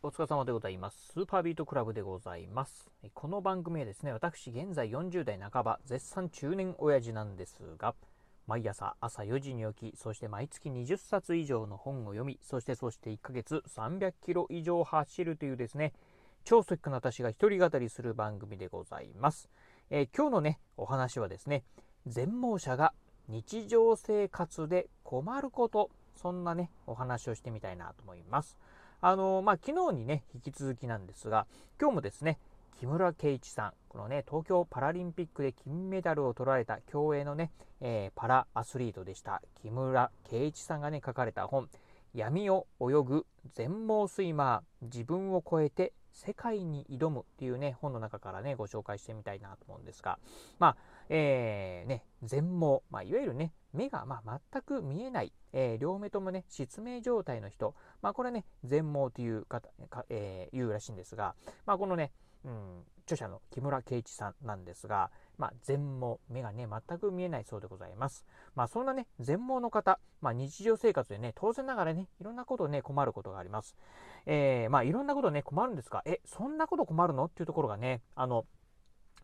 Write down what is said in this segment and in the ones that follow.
お疲れ様でございます。スーパービートクラブでございます。この番組はですね、私現在40代半ば、絶賛中年親父なんですが、毎朝朝4時に起き、そして毎月20冊以上の本を読み、そしてそして1ヶ月300キロ以上走るというですね、超ストイックな私が一人語りする番組でございます。えー、今日のね、お話はですね、全盲者が日常生活で困ること、そんなね、お話をしてみたいなと思います。あのまあ、昨日にね、引き続きなんですが、今日もですね、木村敬一さん、このね、東京パラリンピックで金メダルを取られた競泳のね、えー、パラアスリートでした。木村敬一さんがね、書かれた本、闇を泳ぐ全盲スイマー、自分を超えて世界に挑むっていうね、本の中からね、ご紹介してみたいなと思うんですが、まあ、えー、ね、全盲、まあ、いわゆるね、目がまあ全く見えない、えー、両目ともね、失明状態の人、まあ、これね、全盲という方、えー、言うらしいんですが、まあ、このね、うん、著者の木村圭一さんなんですが、まあ、全盲、目がね、全く見えないそうでございます。まあ、そんなね、全盲の方、まあ、日常生活でね、当然ながらね、いろんなことね、困ることがあります。えー、まあ、いろんなことね、困るんですが、え、そんなこと困るの？っていうところがね、あの、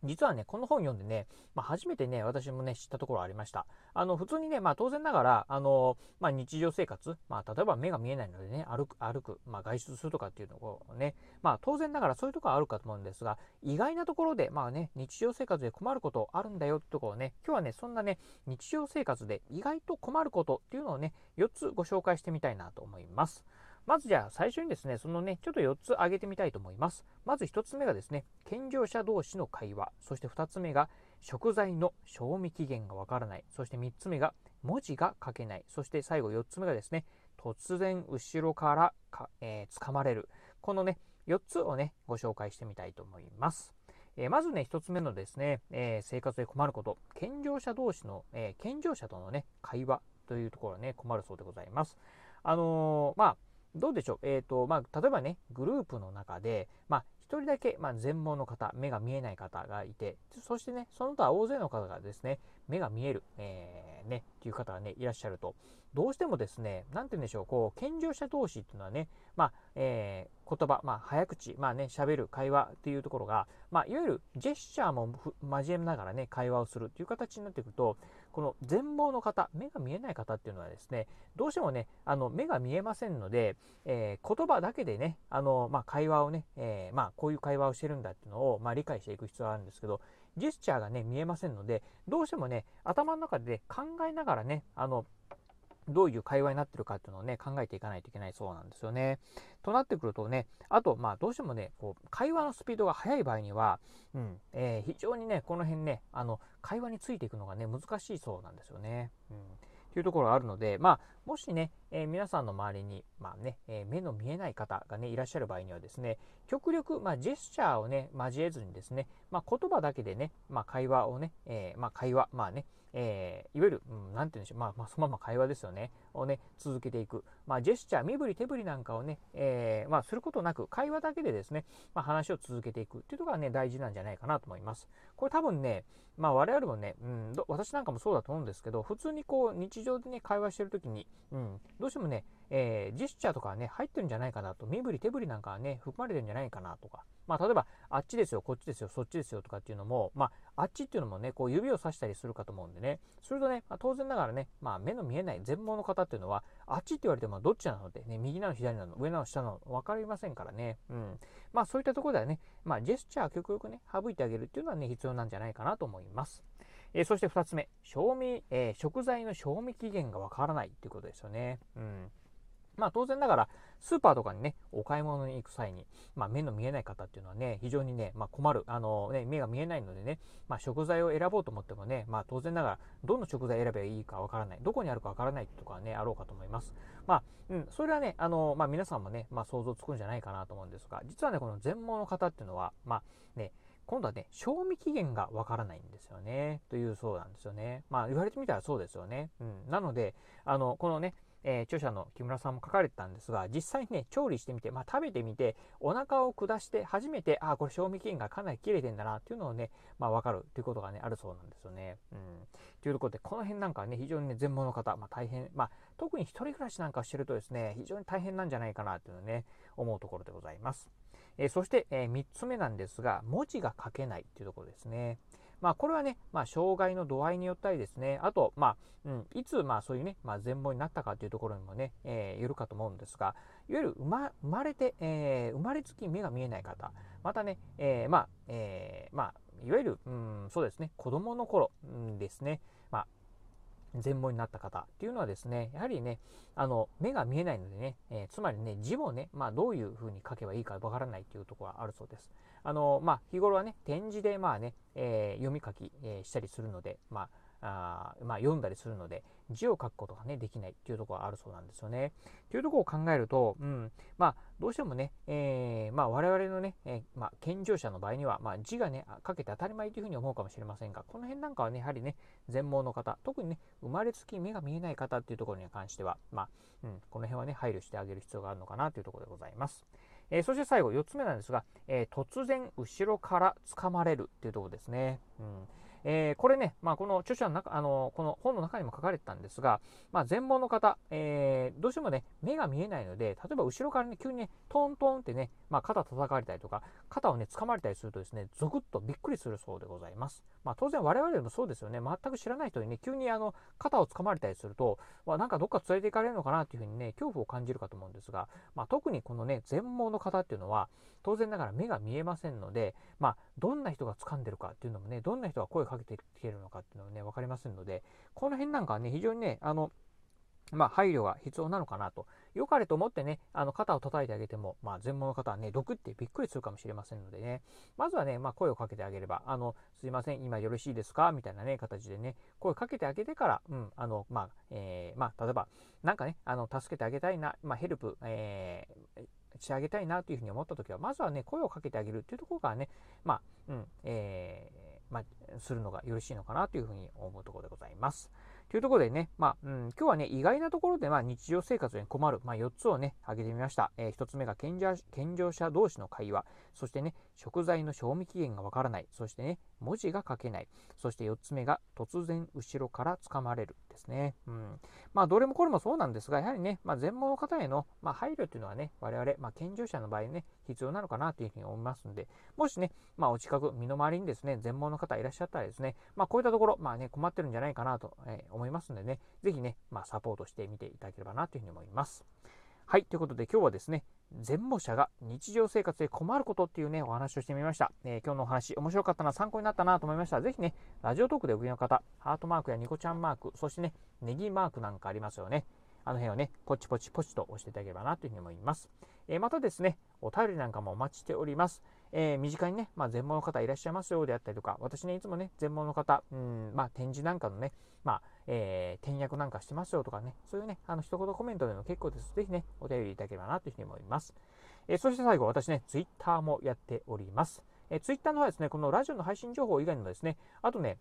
実はね、この本読んでね、まあ、初めてね、私もね、知ったところありました。あの、普通にね、まあ、当然ながら、あの、まあ、日常生活、まあ、例えば目が見えないのでね、歩く、歩く、まあ、外出するとかっていうのをね、まあ、当然ながらそういうところはあるかと思うんですが、意外なところで、まあね、日常生活で困ることあるんだよってところをね、今日はね、そんなね、日常生活で意外と困ることっていうのをね、4つご紹介してみたいなと思います。まずじゃあ最初にですね、そのね、ちょっと4つ挙げてみたいと思います。まず1つ目がですね、健常者同士の会話。そして2つ目が、食材の賞味期限がわからない。そして3つ目が、文字が書けない。そして最後4つ目がですね、突然後ろからか、えー、掴まれる。このね、4つをね、ご紹介してみたいと思います。えー、まずね、1つ目のですね、えー、生活で困ること。健常者同士の、え健常者とのね、会話というところはね、困るそうでございます。あのまあ、どうでしょう、えーとまあ、例えばね、グループの中で、まあ、1人だけ、まあ、全盲の方、目が見えない方がいて、そしてね、その他大勢の方がですね、目が見える、えー、ね、っていう方がね、いらっしゃると、どうしてもですね、なんて言うんでしょう、こう、健常者同士っていうのはね、まあ、えー、言葉、まあ、早口、まあね、喋る会話っていうところが、まあ、いわゆるジェスチャーも交えながらね、会話をするっていう形になっていくと、この全盲の方、目が見えない方っていうのはですね、どうしてもね、あの、目が見えませんので、えー、言葉だけでね、あの、まあ、会話をね、えー、まあ、こういう会話をしてるんだっていうのを、まあ、理解していく必要があるんですけど、ジェスチャーがね、見えませんので、どうしてもね、頭の中で考えながらね、あの、どういう会話になってるかっていうのをね、考えていかないといけないそうなんですよね。となってくるとね、あと、まあ、どうしてもね、こう、会話のスピードが速い場合には、うん、えー、非常にね、この辺ね、あの、会話についていくのがね、難しいそうなんですよね。うん。というところがあるので、まあ、もしね、えー、皆さんの周りに、まあね、えー、目の見えない方がね、いらっしゃる場合にはですね、極力、まあ、ジェスチャーをね、交えずにですね、まあ、言葉だけでね、まあ、会話をね、えー、まあ、会話、まあね、えー、いわゆる、うん、なんて言うんでしょう、まあ、まあ、そのまま会話ですよね、をね、続けていく。まあ、ジェスチャー、身振り手振りなんかをね、えー、まあ、することなく、会話だけでですね、まあ、話を続けていくっていうところがね、大事なんじゃないかなと思います。これ多分ね、まあ、我々もね、うん、私なんかもそうだと思うんですけど、普通にこう、日常でね、会話してるときに、うん、どうしてもね、えー、ジェスチャーとかはね、入ってるんじゃないかなと、身振り手振りなんかはね、含まれてるんじゃないかなとか、まあ、例えば、あっちですよ、こっちですよ、そっちですよとかっていうのも、まあ、あっちっていうのもね、こう指をさしたりするかと思うんでね、するとね、まあ、当然ながらね、まあ、目の見えない全盲の方っていうのは、あっちって言われてもどっちなので、ね、右なの、左なの、上なの、下なの、分かりませんからね、うん。まあ、そういったところではね、まあ、ジェスチャー極力ね、省いてあげるっていうのはね、必要なんじゃないかなと思います。えー、そして2つ目、賞味、えー、食材の賞味期限がわからないっていうことですよね。うん。まあ当然ながら、スーパーとかにね、お買い物に行く際に、まあ目の見えない方っていうのはね、非常にね、まあ困る。あのね、目が見えないのでね、まあ食材を選ぼうと思ってもね、まあ当然ながら、どの食材選べばいいかわからない。どこにあるかわからないとこはね、あろうかと思います。まあ、うん、それはね、あの、まあ皆さんもね、まあ想像つくんじゃないかなと思うんですが、実はね、この全盲の方っていうのは、まあね、今度はね、賞味期限がわからないんですよね。というそうなんですよね。まあ言われてみたらそうですよね。うん。なので、あの、このね、えー、著者の木村さんも書かれてたんですが、実際にね、調理してみて、まあ、食べてみて、お腹を下して初めて、ああ、これ賞味期限がかなり切れてんだなっていうのをね、まあ、わかるということがね、あるそうなんですよね。うん。というころで、この辺なんかね、非常にね、全盲の方、まあ、大変、まあ、特に一人暮らしなんかしてるとですね、非常に大変なんじゃないかなっていうのね、思うところでございます。えー、そして、えー、3つ目なんですが、文字が書けないっていうところですね。まあ、これはね、まあ、障害の度合いによったりですね、あと、まあ、うん、いつ、まあ、そういうね、まあ、全盲になったかというところにもね、えー、よるかと思うんですが、いわゆる生ま生まれて、えー、生まれつき目が見えない方、またね、えー、まあ、えー、まあ、いわゆる、うん、そうですね、子供の頃、うん、ですね、まあ、全盲になった方っていうのはですね、やはりね、あの、目が見えないのでね、えー、つまりね、字もね、まあ、どういうふうに書けばいいかわからないっていうところがあるそうです。あの、まあ、日頃はね、点字で、まあね、えー、読み書き、えー、したりするので、まあ、あまあ、読んだりするので、字を書くことがね、できないっていうところがあるそうなんですよね。というところを考えると、うん、まあ、どうしてもね、えー、まあ、我々のね、えー、まあ、健常者の場合には、まあ、字がね、書けて当たり前というふうに思うかもしれませんが、この辺なんかはね、やはりね、全盲の方、特にね、生まれつき目が見えない方っていうところに関しては、まあ、うん、この辺はね、配慮してあげる必要があるのかなというところでございます。えー、そして最後、4つ目なんですが、えー、突然後ろから掴まれるっていうところですね。うんえー、これね、まあ、この著者の中、あの、この本の中にも書かれてたんですが、まあ、全盲の方、えー、どうしてもね、目が見えないので、例えば後ろからね、急にね、トントンってね、まあ、肩叩かれたりとか、肩をね、掴まれたりするとですね、ゾクッとびっくりするそうでございます。まあ、当然我々でもそうですよね、全く知らない人にね、急にあの、肩を掴まれたりすると、まあ、なんかどっか連れて行かれるのかなっていうふうにね、恐怖を感じるかと思うんですが、まあ、特にこのね、全盲の方っていうのは、当然ながら目が見えませんので、まあ、どんな人が掴んでるかっていうのもね、どんな人が声をかけてきてるのかっていうのはね、分かりませんので、この辺なんかはね、非常にね、あの、まあ、配慮が必要なのかなと。良かれと思ってね、あの、肩を叩いてあげても、まあ、全盲の方はね、毒ってびっくりするかもしれませんのでね、まずはね、まあ、声をかけてあげれば、あの、すいません、今よろしいですか？みたいなね、形でね、声をかけてあげてから、うん、あの、まあ、えー、まあ、例えば、なんかね、あの、助けてあげたいな、まあ、ヘルプ、えー、してあげたいなというふうに思った時は、まずはね、声をかけてあげるっていうところからね、まあ、うん、えー、まあ、するのがよろしいのかなというふうに思うところでございます。というところでね、まあ、うん、今日はね、意外なところで、まあ、日常生活に困る、まあ、4つをね、挙げてみました。えー、1つ目が健常健常者同士の会話、そしてね、食材の賞味期限がわからない、そしてね、文字が書けない、そして4つ目が突然後ろから掴まれるですね。うん。まあ、どれもこれもそうなんですが、やはりね、まあ、全盲の方への、まあ、配慮というのはね、我々、まあ、健常者の場合ね、必要なのかなというふうに思いますので、もしね、まあ、お近く、身の回りにですね、全盲の方いらっしゃったらですね、まあ、こういったところ、まあね、困ってるんじゃないかなと、え、思いますのでね、ぜひね、まあ、サポートしてみていただければなというふうに思います。はい、ということで今日はですね、全盲者が日常生活で困ることっていうね、お話をしてみました。えー、今日のお話、面白かったな、参考になったなと思いましたら、ぜひね、ラジオトークでお聞きの方、ハートマークやニコちゃんマーク、そしてね、ネギマークなんかありますよね。あの辺をね、ポチポチポチと押していただければなというふうに思います。えー、またですね、お便りなんかもお待ちしております。えー、身近にね、まあ、全盲の方いらっしゃいますよであったりとか、私ね、いつもね、全盲の方、うん、まあ、展示なんかのね、まあ、えー、転訳なんかしてますよとかね、そういうね、あの、一言コメントでも結構です。ぜひね、お便りいただければなというふうに思います。えー、そして最後、私ね、ツイッターもやっております。えー、ツイッターの方はですね、このラジオの配信情報以外のですね、あとね、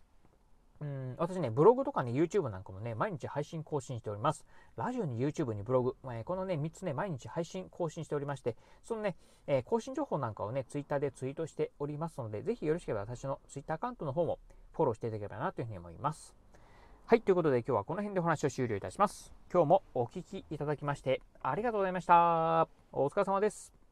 うん、私ね、ブログとかね、YouTube なんかもね、毎日配信更新しております。ラジオに YouTube にブログ、えー、このね、3つね、毎日配信更新しておりまして、そのね、えー、更新情報なんかをね、Twitter でツイートしておりますので、ぜひよろしければ私の Twitter アカウントの方もフォローしていただければなというふうに思います。はい、ということで今日はこの辺でお話を終了いたします。今日もお聴きいただきましてありがとうございました。お疲れ様です。